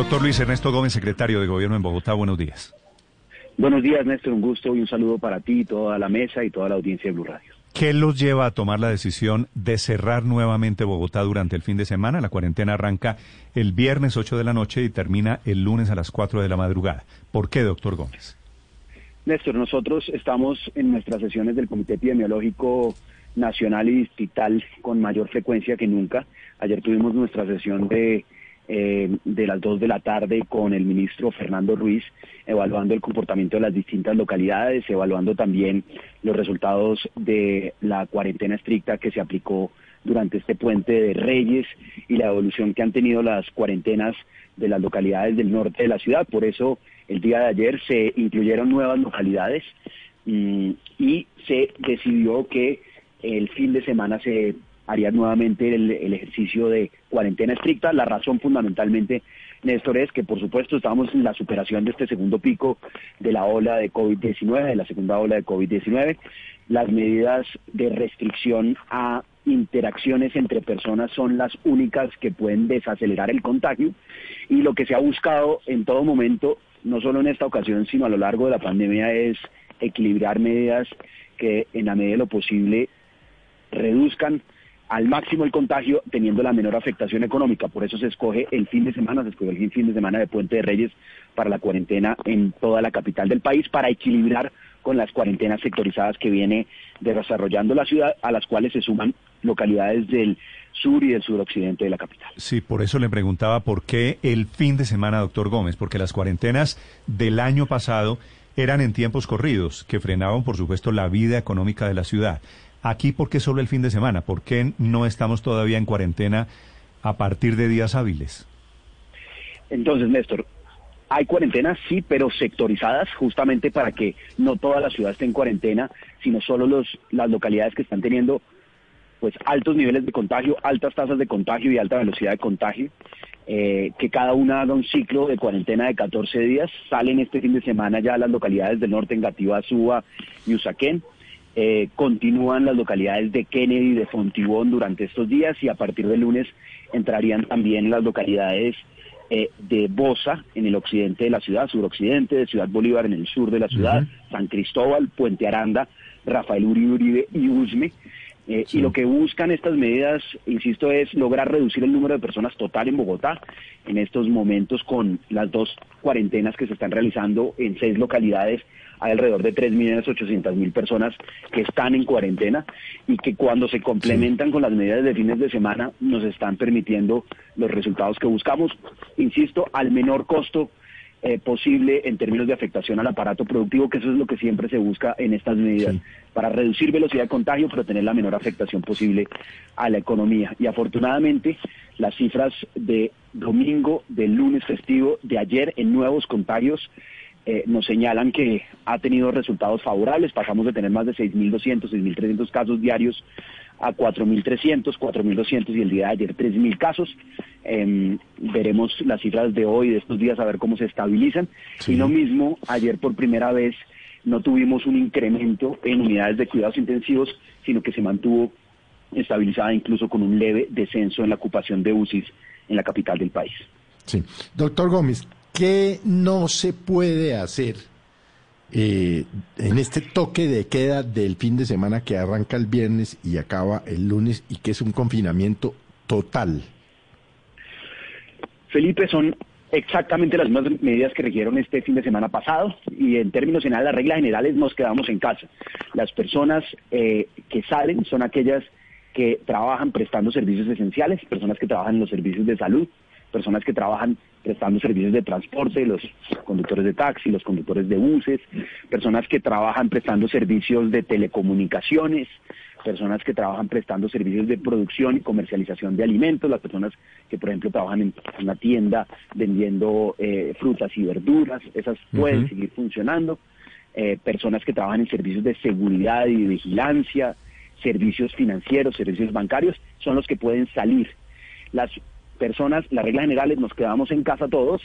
Doctor Luis Ernesto Gómez, secretario de Gobierno en Bogotá. Buenos días. Buenos días, Néstor. Un gusto y un saludo para ti, toda la mesa y toda la audiencia de Blue Radio. ¿Qué los lleva a tomar la decisión de cerrar nuevamente Bogotá durante el fin de semana? La cuarentena arranca el viernes 8 de la noche y termina el lunes a las 4 de la madrugada. ¿Por qué, doctor Gómez? Néstor, nosotros estamos en nuestras sesiones del Comité Epidemiológico Nacional y Distrital con mayor frecuencia que nunca. Ayer tuvimos nuestra sesión de eh, de las 2 de la tarde con el ministro Fernando Ruiz, evaluando el comportamiento de las distintas localidades, evaluando también los resultados de la cuarentena estricta que se aplicó durante este puente de Reyes y la evolución que han tenido las cuarentenas de las localidades del norte de la ciudad. Por eso el día de ayer se incluyeron nuevas localidades mm, y se decidió que el fin de semana se haría nuevamente el, ejercicio de cuarentena estricta. La razón fundamentalmente, Néstor, es que por supuesto estamos en la superación de este segundo pico de la ola de COVID-19, de la segunda ola de COVID-19. Las medidas de restricción a interacciones entre personas son las únicas que pueden desacelerar el contagio y lo que se ha buscado en todo momento, no solo en esta ocasión, sino a lo largo de la pandemia, es equilibrar medidas que en la medida de lo posible reduzcan al máximo el contagio teniendo la menor afectación económica. Por eso se escoge el fin de semana, se escoge el fin de semana de Puente de Reyes para la cuarentena en toda la capital del país para equilibrar con las cuarentenas sectorizadas que viene desarrollando la ciudad, a las cuales se suman localidades del sur y del suroccidente de la capital. Sí, por eso le preguntaba por qué el fin de semana, doctor Gómez, porque las cuarentenas del año pasado eran en tiempos corridos, que frenaban, por supuesto, la vida económica de la ciudad. Aquí, ¿por qué solo el fin de semana? ¿Por qué no estamos todavía en cuarentena a partir de días hábiles? Entonces, Néstor, hay cuarentenas, sí, pero sectorizadas justamente para que no toda la ciudad esté en cuarentena, sino solo los, las localidades que están teniendo pues altos niveles de contagio, altas tasas de contagio y alta velocidad de contagio, eh, que cada una haga un ciclo de cuarentena de 14 días. Salen este fin de semana ya las localidades del norte, Engativá, Suba y Usaquén. Eh, continúan las localidades de Kennedy y de Fontibón durante estos días y a partir del lunes entrarían también las localidades eh, de Bosa en el occidente de la ciudad, suroccidente, de Ciudad Bolívar en el sur de la ciudad, San Cristóbal, Puente Aranda, Rafael Uribe Uribe y Usme. Eh, y lo que buscan estas medidas, insisto, es lograr reducir el número de personas total en Bogotá en estos momentos con las dos cuarentenas que se están realizando en seis localidades hay alrededor de 3.800.000 personas que están en cuarentena y que cuando se complementan con las medidas de fines de semana nos están permitiendo los resultados que buscamos, insisto, al menor costo eh, posible en términos de afectación al aparato productivo, que eso es lo que siempre se busca en estas medidas, para reducir velocidad de contagio, pero tener la menor afectación posible a la economía. Y afortunadamente, las cifras de domingo, del lunes festivo, de ayer en nuevos contagios, eh, nos señalan que ha tenido resultados favorables. Pasamos de tener más de 6.200, 6.300 casos diarios a 4.300, 4.200 y el día de ayer 3.000 casos. Em, veremos las cifras de hoy, de estos días, a ver cómo se estabilizan. Y lo mismo, ayer por primera vez no tuvimos un incremento en unidades de cuidados intensivos, sino que se mantuvo estabilizada incluso con un leve descenso en la ocupación de UCIs en la capital del país. Sí. Doctor Gómez, ¿Qué no se puede hacer eh, en este toque de queda del fin de semana que arranca el viernes y acaba el lunes y que es un confinamiento total? Felipe, son exactamente las mismas medidas que requirieron este fin de semana pasado y en términos generales, las reglas generales nos quedamos en casa. Las personas eh, que salen son aquellas que trabajan prestando servicios esenciales, personas que trabajan en los servicios de salud, personas que trabajan prestando servicios de transporte, los conductores de taxi, los conductores de buses, personas que trabajan prestando servicios de telecomunicaciones, personas que trabajan prestando servicios de producción y comercialización de alimentos, las personas que, por ejemplo, trabajan en una tienda vendiendo eh, frutas y verduras, esas pueden seguir funcionando. Eh, personas que trabajan en servicios de seguridad y vigilancia, servicios financieros, servicios bancarios, son los que pueden salir. Las personas, las reglas generales, nos quedamos en casa todos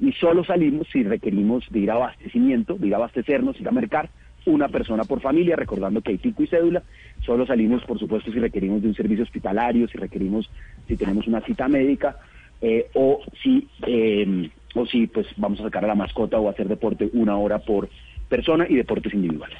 y solo salimos si requerimos de ir a abastecimiento, de ir a abastecernos, ir a mercar, una persona por familia, recordando que hay pico y cédula. Solo salimos, por supuesto, si requerimos de un servicio hospitalario, si requerimos, si tenemos una cita médica, eh, o si, eh, o si pues vamos a sacar a la mascota o hacer deporte una hora por persona y deportes individuales.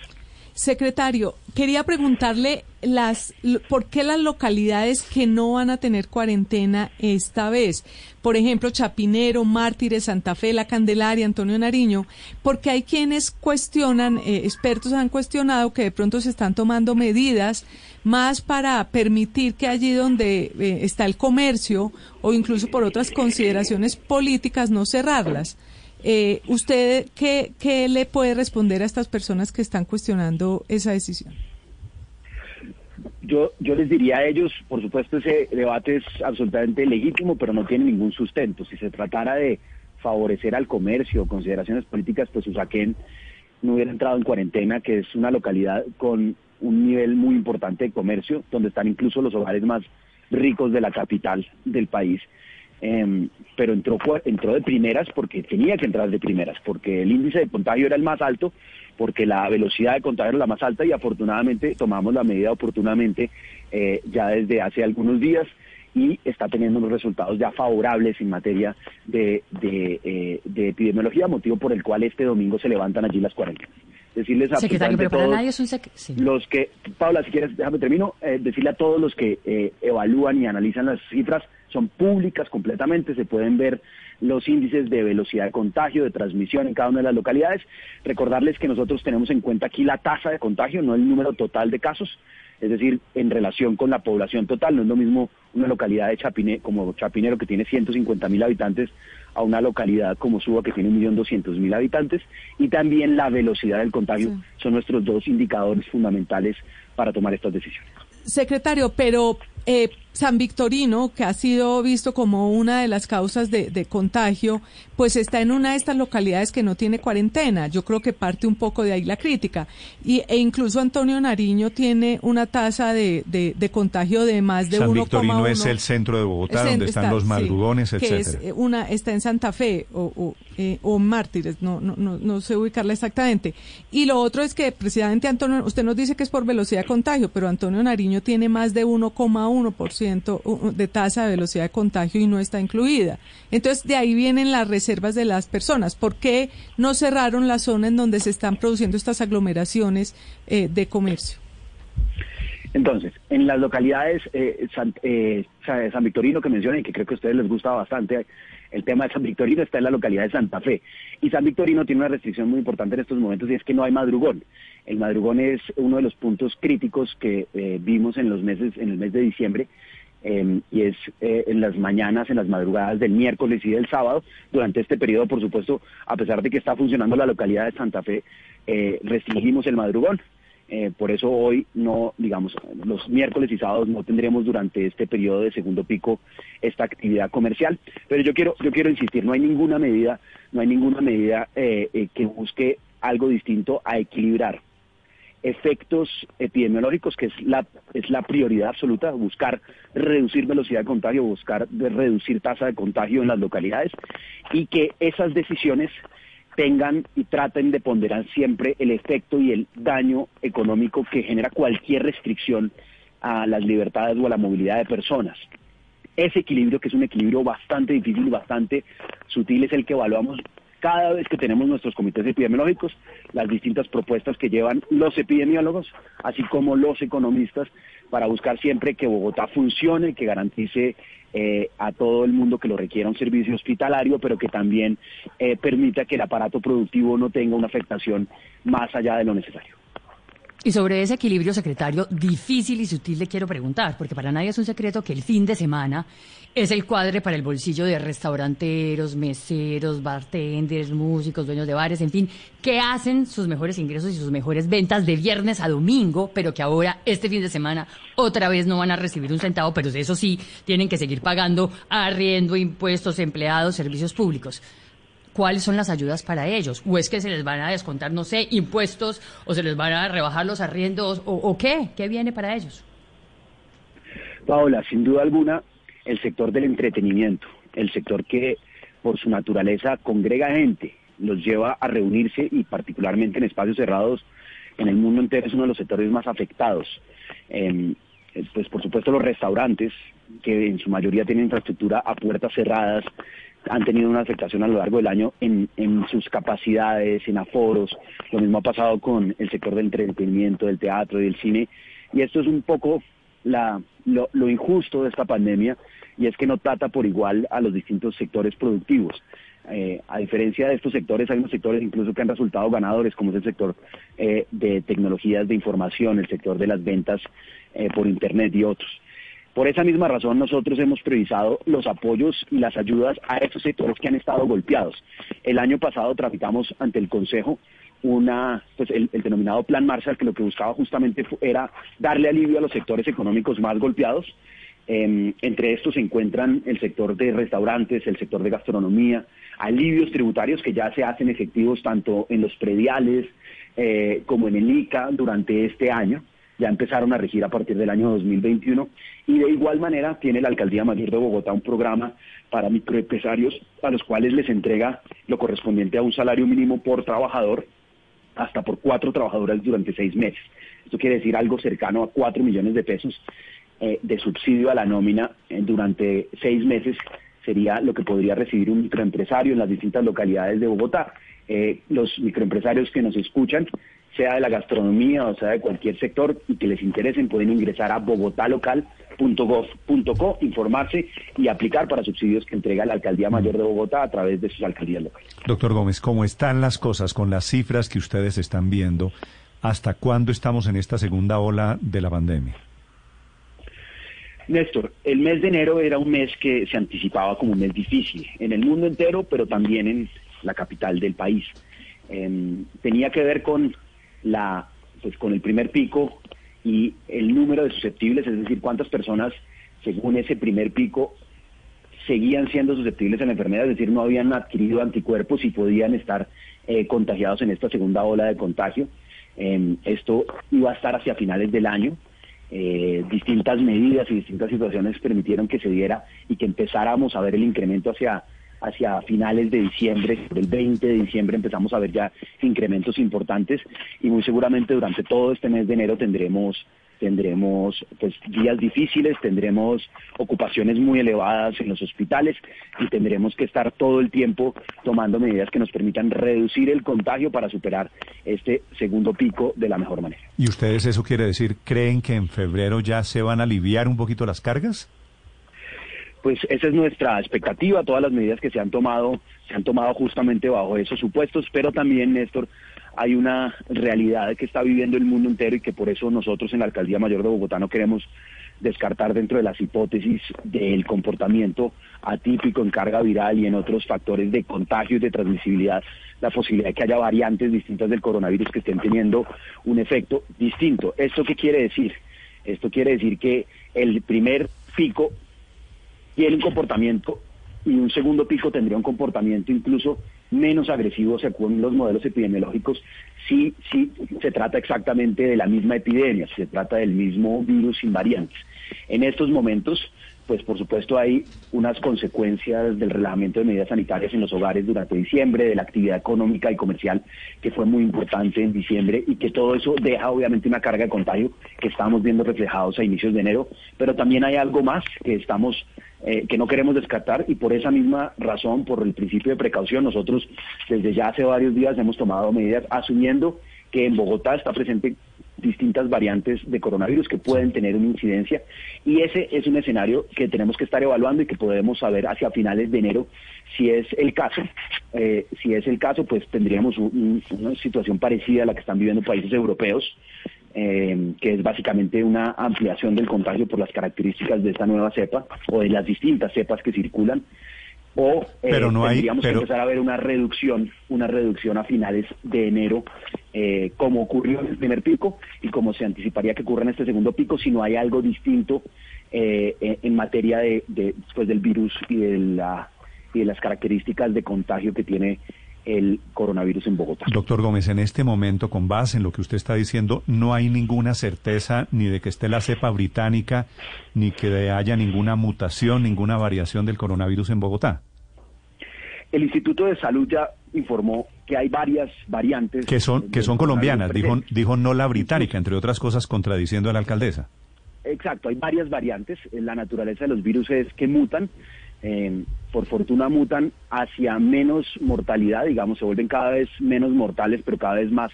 Secretario, quería preguntarle las por qué las localidades que no van a tener cuarentena esta vez, por ejemplo, Chapinero, Mártires, Santa Fe, La Candelaria, Antonio Nariño, porque hay quienes cuestionan, eh, expertos han cuestionado que de pronto se están tomando medidas más para permitir que allí donde eh, está el comercio o incluso por otras consideraciones políticas no cerrarlas. Eh, ¿Usted qué, qué le puede responder a estas personas que están cuestionando esa decisión? Yo, yo les diría a ellos, por supuesto, ese debate es absolutamente legítimo, pero no tiene ningún sustento. Si se tratara de favorecer al comercio, consideraciones políticas, pues Usaquén no hubiera entrado en cuarentena, que es una localidad con un nivel muy importante de comercio, donde están incluso los hogares más ricos de la capital del país. Em, pero entró, entró de primeras porque tenía que entrar de primeras, porque el índice de contagio era el más alto, porque la velocidad de contagio era la más alta y afortunadamente tomamos la medida oportunamente eh, ya desde hace algunos días y está teniendo unos resultados ya favorables en materia de, de, eh, epidemiología, motivo por el cual este domingo se levantan allí las cuarentenas. Decirles a Secretario, pero para nadie es un los que, Paula, si quieres, déjame termino, eh, decirle a todos los que eh, evalúan y analizan las cifras, son públicas completamente, se pueden ver los índices de velocidad de contagio, de transmisión en cada una de las localidades. Recordarles que nosotros tenemos en cuenta aquí la tasa de contagio, no el número total de casos, es decir, en relación con la población total. No es lo mismo una localidad de Chapine, como Chapinero que tiene 150 mil habitantes a una localidad como Suba que tiene 1.200.000 habitantes y también la velocidad del contagio son nuestros dos indicadores fundamentales para tomar estas decisiones. Secretario, pero eh, San Victorino, que ha sido visto como una de las causas de, contagio, pues está en una de estas localidades que no tiene cuarentena. Yo creo que parte un poco de ahí la crítica. Y, e incluso Antonio Nariño tiene una tasa de, contagio de más de 1,1. San Victorino es el centro de Bogotá, donde están los madrugones, etcétera. Es eh, una, está en Santa Fe o, o, eh, o Mártires, no, no, no, no sé ubicarla exactamente. Y lo otro es que precisamente Antonio, usted nos dice que es por velocidad de contagio, pero Antonio Nariño tiene más de 1,1% de tasa de velocidad de contagio y no está incluida. Entonces, de ahí vienen las reservas de las personas. ¿Por qué no cerraron la zona en donde se están produciendo estas aglomeraciones eh, de comercio? Entonces, en las localidades eh, eh, San, Victorino que mencioné, que creo que a ustedes les gusta bastante, el tema de San Victorino está en la localidad de Santa Fe. Y San Victorino tiene una restricción muy importante en estos momentos y es que no hay madrugón. El madrugón es uno de los puntos críticos que vimos en los meses, en el mes de diciembre, Em, y es eh, en las mañanas, en las madrugadas del miércoles y del sábado. Durante este periodo, por supuesto, a pesar de que está funcionando la localidad de Santa Fe, eh, restringimos el madrugón. Eh, por eso hoy no, digamos, los miércoles y sábados no tendremos durante este periodo de segundo pico esta actividad comercial. Pero yo quiero, yo quiero insistir, no hay ninguna medida, no hay ninguna medida que busque algo distinto a equilibrar efectos epidemiológicos, que es la, es la prioridad absoluta, buscar reducir velocidad de contagio, buscar reducir tasa de contagio en las localidades y que esas decisiones tengan y traten de ponderar siempre el efecto y el daño económico que genera cualquier restricción a las libertades o a la movilidad de personas. Ese equilibrio, que es un equilibrio bastante difícil y bastante sutil, es el que evaluamos cada vez que tenemos nuestros comités epidemiológicos, las distintas propuestas que llevan los epidemiólogos, así como los economistas, para buscar siempre que Bogotá funcione, que garantice eh, a todo el mundo que lo requiera un servicio hospitalario, pero que también eh, permita que el aparato productivo no tenga una afectación más allá de lo necesario. Y sobre ese equilibrio, secretario, difícil y sutil le quiero preguntar, porque para nadie es un secreto que el fin de semana es el cuadre para el bolsillo de restauranteros, meseros, bartenders, músicos, dueños de bares, en fin, que hacen sus mejores ingresos y sus mejores ventas de viernes a domingo, pero que ahora, este fin de semana, otra vez no van a recibir un centavo, pero eso sí, tienen que seguir pagando arriendo, impuestos, empleados, servicios públicos cuáles son las ayudas para ellos. O es que se les van a descontar, no sé, impuestos, o se les van a rebajar los arriendos, o, qué, qué viene para ellos. Paola, sin duda alguna, el sector del entretenimiento, el sector que por su naturaleza congrega gente, los lleva a reunirse y particularmente en espacios cerrados en el mundo entero es uno de los sectores más afectados. Em, pues por supuesto los restaurantes, que en su mayoría tienen infraestructura a puertas cerradas, han tenido una afectación a lo largo del año en, sus capacidades, en aforos. Lo mismo ha pasado con el sector del entretenimiento, del teatro y del cine. Y esto es un poco la, lo, injusto de esta pandemia y es que no trata por igual a los distintos sectores productivos. Eh, a diferencia de estos sectores, hay unos sectores incluso que han resultado ganadores, como es el sector eh, de tecnologías de información, el sector de las ventas eh, por Internet y otros. Por esa misma razón nosotros hemos priorizado los apoyos y las ayudas a estos sectores que han estado golpeados. El año pasado tramitamos ante el Consejo una, pues el, denominado Plan Marshall, que lo que buscaba justamente era darle alivio a los sectores económicos más golpeados. Em, entre estos se encuentran el sector de restaurantes, el sector de gastronomía, alivios tributarios que ya se hacen efectivos tanto en los prediales eh, como en el ICA durante este año ya empezaron a regir a partir del año 2021 y de igual manera tiene la Alcaldía Mayor de Bogotá un programa para microempresarios a los cuales les entrega lo correspondiente a un salario mínimo por trabajador hasta por cuatro trabajadoras durante seis meses. Esto quiere decir algo cercano a cuatro millones de pesos eh, de subsidio a la nómina eh, durante seis meses sería lo que podría recibir un microempresario en las distintas localidades de Bogotá. Eh, los microempresarios que nos escuchan sea de la gastronomía o sea de cualquier sector y que les interesen, pueden ingresar a bogotalocal.gov.co, informarse y aplicar para subsidios que entrega la Alcaldía Mayor de Bogotá a través de sus alcaldías locales. Doctor Gómez, ¿cómo están las cosas con las cifras que ustedes están viendo? ¿Hasta cuándo estamos en esta segunda ola de la pandemia? Néstor, el mes de enero era un mes que se anticipaba como un mes difícil en el mundo entero, pero también en la capital del país. Em, tenía que ver con la, pues con el primer pico y el número de susceptibles, es decir, cuántas personas, según ese primer pico, seguían siendo susceptibles a la enfermedad, es decir, no habían adquirido anticuerpos y podían estar eh, contagiados en esta segunda ola de contagio. Em, esto iba a estar hacia finales del año. Eh, distintas medidas y distintas situaciones permitieron que se diera y que empezáramos a ver el incremento hacia hacia finales de diciembre, el 20 de diciembre empezamos a ver ya incrementos importantes y muy seguramente durante todo este mes de enero tendremos tendremos pues días difíciles, tendremos ocupaciones muy elevadas en los hospitales y tendremos que estar todo el tiempo tomando medidas que nos permitan reducir el contagio para superar este segundo pico de la mejor manera. ¿Y ustedes eso quiere decir, creen que en febrero ya se van a aliviar un poquito las cargas? Pues esa es nuestra expectativa, todas las medidas que se han tomado se han tomado justamente bajo esos supuestos, pero también, Néstor, hay una realidad que está viviendo el mundo entero y que por eso nosotros en la Alcaldía Mayor de Bogotá no queremos descartar dentro de las hipótesis del comportamiento atípico en carga viral y en otros factores de contagio y de transmisibilidad, la posibilidad de que haya variantes distintas del coronavirus que estén teniendo un efecto distinto. ¿Esto qué quiere decir? Esto quiere decir que el primer pico tiene un comportamiento y un segundo pico tendría un comportamiento incluso menos agresivo según los modelos epidemiológicos si, si se trata exactamente de la misma epidemia, si se trata del mismo virus sin variantes. En estos momentos, pues por supuesto hay unas consecuencias del relajamiento de medidas sanitarias en los hogares durante diciembre, de la actividad económica y comercial que fue muy importante en diciembre y que todo eso deja obviamente una carga de contagio que estamos viendo reflejados a inicios de enero, pero también hay algo más que estamos eh, que no queremos descartar y por esa misma razón, por el principio de precaución, nosotros desde ya hace varios días hemos tomado medidas asumiendo que en Bogotá está presente distintas variantes de coronavirus que pueden tener una incidencia y ese es un escenario que tenemos que estar evaluando y que podemos saber hacia finales de enero si es el caso. Eh, si es el caso, pues tendríamos una situación parecida a la que están viviendo países europeos eh, que es básicamente una ampliación del contagio por las características de esta nueva cepa o de las distintas cepas que circulan. O eh, Pero no hay- tendríamos pero- que empezar a ver una reducción, una reducción a finales de enero, eh, como ocurrió en el primer pico y como se anticiparía que ocurra en este segundo pico, si no hay algo distinto eh, en, en materia de, de pues, del virus y de la y de las características de contagio que tiene el coronavirus en Bogotá. Doctor Gómez, en este momento, con base en lo que usted está diciendo, no hay ninguna certeza ni de que esté la cepa británica, ni que haya ninguna mutación, ninguna variación del coronavirus en Bogotá. El Instituto de Salud ya informó que hay varias variantes. Que son, que son colombianas, dijo, dijo no la británica, entre otras cosas contradiciendo a la alcaldesa. Exacto, hay varias variantes. La naturaleza de los virus es que mutan. eh, por fortuna mutan hacia menos mortalidad, digamos, se vuelven cada vez menos mortales, pero cada vez más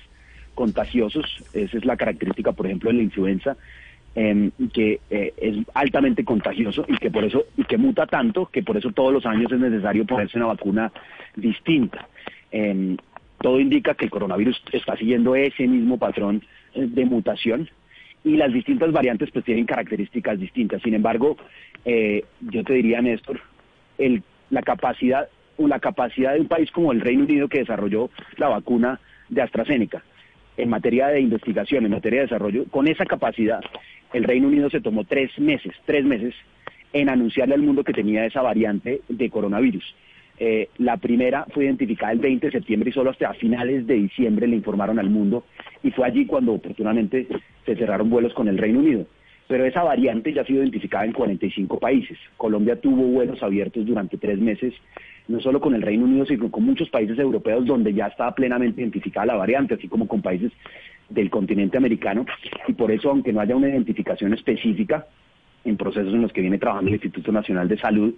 contagiosos. Esa es la característica, por ejemplo, de la influenza, eh, que eh, es altamente contagioso y que por eso y que muta tanto que por eso todos los años es necesario ponerse una vacuna distinta. Eh, todo indica que el coronavirus está siguiendo ese mismo patrón eh, de mutación y las distintas variantes pues tienen características distintas. Sin embargo, eh, yo te diría, Néstor, el, la capacidad la capacidad de un país como el Reino Unido que desarrolló la vacuna de AstraZeneca en materia de investigación, en materia de desarrollo, con esa capacidad, el Reino Unido se tomó tres meses, tres meses en anunciarle al mundo que tenía esa variante de coronavirus. Eh, la primera fue identificada el 20 de septiembre y solo hasta finales de diciembre le informaron al mundo y fue allí cuando oportunamente se cerraron vuelos con el Reino Unido. Pero esa variante ya ha sido identificada en 45 países. Colombia tuvo vuelos abiertos durante tres meses, no solo con el Reino Unido, sino con muchos países europeos donde ya estaba plenamente identificada la variante, así como con países del continente americano. Y por eso, aunque no haya una identificación específica en procesos en los que viene trabajando el Instituto Nacional de Salud,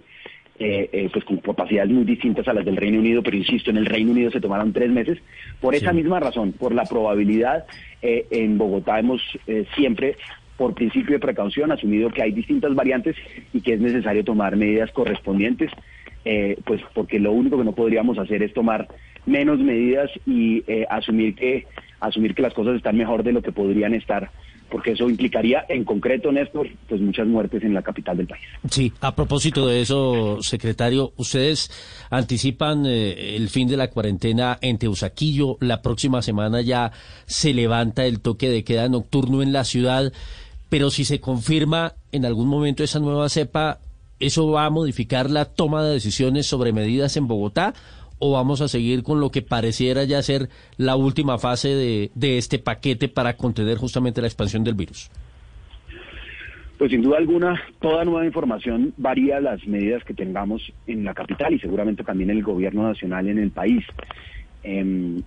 eh, eh, pues con capacidades muy distintas a las del Reino Unido, pero insisto, en el Reino Unido se tomaron tres meses. Por esa misma razón, por la probabilidad, eh, en Bogotá hemos eh, siempre, por principio de precaución, asumido que hay distintas variantes y que es necesario tomar medidas correspondientes, eh, pues porque lo único que no podríamos hacer es tomar menos medidas y eh, asumir que asumir que las cosas están mejor de lo que podrían estar porque eso implicaría en concreto, Néstor, pues muchas muertes en la capital del país. Sí, a propósito de eso, secretario, ustedes anticipan eh, el fin de la cuarentena en Teusaquillo. La próxima semana ya se levanta el toque de queda nocturno en la ciudad, pero si se confirma en algún momento esa nueva cepa, ¿eso va a modificar la toma de decisiones sobre medidas en Bogotá? ¿O vamos a seguir con lo que pareciera ya ser la última fase de, de este paquete para contener justamente la expansión del virus? Pues sin duda alguna, toda nueva información varía las medidas que tengamos en la capital y seguramente también en el gobierno nacional en el país. Em,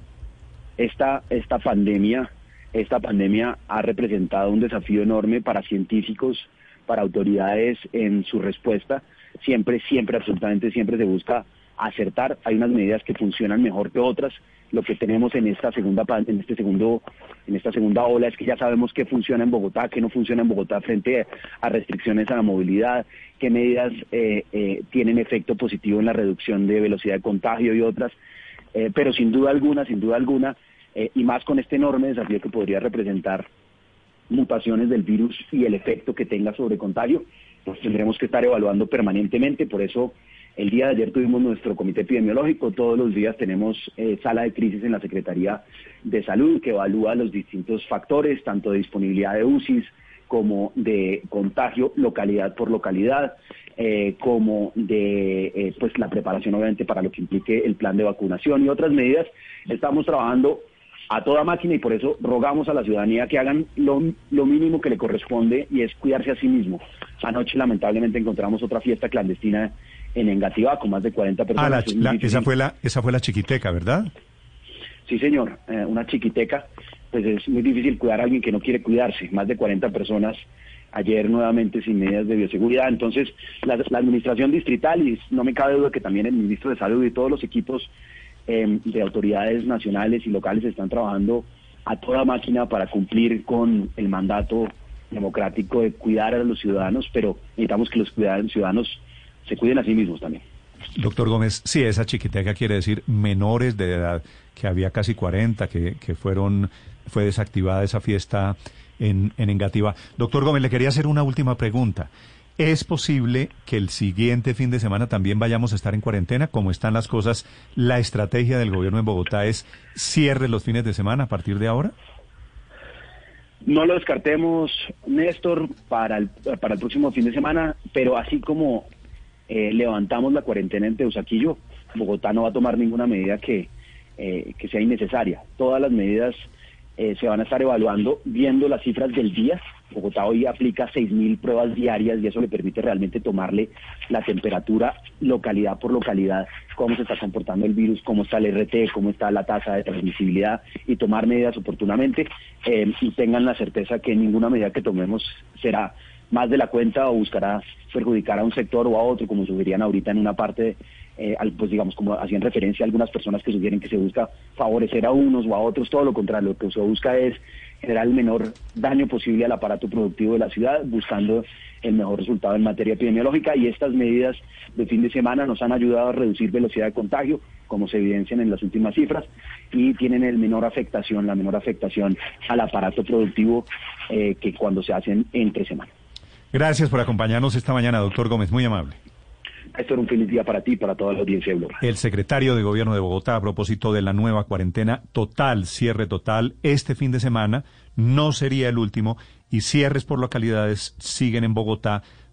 esta, esta pandemia, esta pandemia ha representado un desafío enorme para científicos, para autoridades en su respuesta. Siempre, siempre, absolutamente siempre se busca acertar. Hay unas medidas que funcionan mejor que otras. Lo que tenemos en esta segunda en este segundo en esta segunda ola es que ya sabemos qué funciona en Bogotá, qué no funciona en Bogotá frente a restricciones a la movilidad, qué medidas eh, eh, tienen efecto positivo en la reducción de velocidad de contagio y otras. Eh, pero sin duda alguna, sin duda alguna, eh, y más con este enorme desafío que podría representar mutaciones del virus y el efecto que tenga sobre contagio, pues tendremos que estar evaluando permanentemente. Por eso el día de ayer tuvimos nuestro comité epidemiológico, todos los días tenemos eh, sala de crisis en la Secretaría de Salud que evalúa los distintos factores, tanto de disponibilidad de UCIs como de contagio localidad por localidad, eh, como de eh, pues la preparación obviamente para lo que implique el plan de vacunación y otras medidas. Estamos trabajando a toda máquina y por eso rogamos a la ciudadanía que hagan lo, lo mínimo que le corresponde y es cuidarse a sí mismo. Anoche lamentablemente encontramos otra fiesta clandestina en Engativá con más de 40 personas. Ah, la- Es muy la- difícil. esa, fue la, esa fue la chiquiteca, ¿verdad? Sí, señor, eh, una chiquiteca, pues es muy difícil cuidar a alguien que no quiere cuidarse. Más de 40 personas ayer nuevamente sin medidas de bioseguridad. Entonces, la, la administración distrital, y no me cabe duda que también el ministro de Salud y todos los equipos eh, de autoridades nacionales y locales están trabajando a toda máquina para cumplir con el mandato democrático de cuidar a los ciudadanos, pero necesitamos que los ciudadanos se cuiden a sí mismos también. Doctor Gómez, sí, esa chiquiteca quiere decir menores de edad, que había casi 40 que, que fueron fue desactivada esa fiesta en, en Engativá. Doctor Gómez, le quería hacer una última pregunta. ¿Es posible que el siguiente fin de semana también vayamos a estar en cuarentena? Como están las cosas, ¿la estrategia del gobierno en Bogotá es cierre los fines de semana a partir de ahora? No lo descartemos, Néstor, para el, para el próximo fin de semana, pero así como eh, levantamos la cuarentena en Teusaquillo, Bogotá no va a tomar ninguna medida que, eh, que sea innecesaria. Todas las medidas eh, se van a estar evaluando viendo las cifras del día. Bogotá hoy aplica 6.000 pruebas diarias y eso le permite realmente tomarle la temperatura localidad por localidad, cómo se está comportando el virus, cómo está el RT, cómo está la tasa de transmisibilidad y tomar medidas oportunamente eh, y tengan la certeza que ninguna medida que tomemos será más de la cuenta o buscará perjudicar a un sector o a otro, como sugerían ahorita en una parte, eh, pues digamos, como hacían referencia a algunas personas que sugieren que se busca favorecer a unos o a otros, todo lo contrario, lo que se busca es generar el menor daño posible al aparato productivo de la ciudad, buscando el mejor resultado en materia epidemiológica y estas medidas de fin de semana nos han ayudado a reducir velocidad de contagio, como se evidencian en las últimas cifras, y tienen el menor afectación, la menor afectación al aparato productivo eh, que cuando se hacen entre semanas. Gracias por acompañarnos esta mañana, doctor Gómez, muy amable. Esto un feliz día para ti para toda la audiencia El secretario de Gobierno de Bogotá, a propósito de la nueva cuarentena total, cierre total, este fin de semana no sería el último y cierres por localidades siguen en Bogotá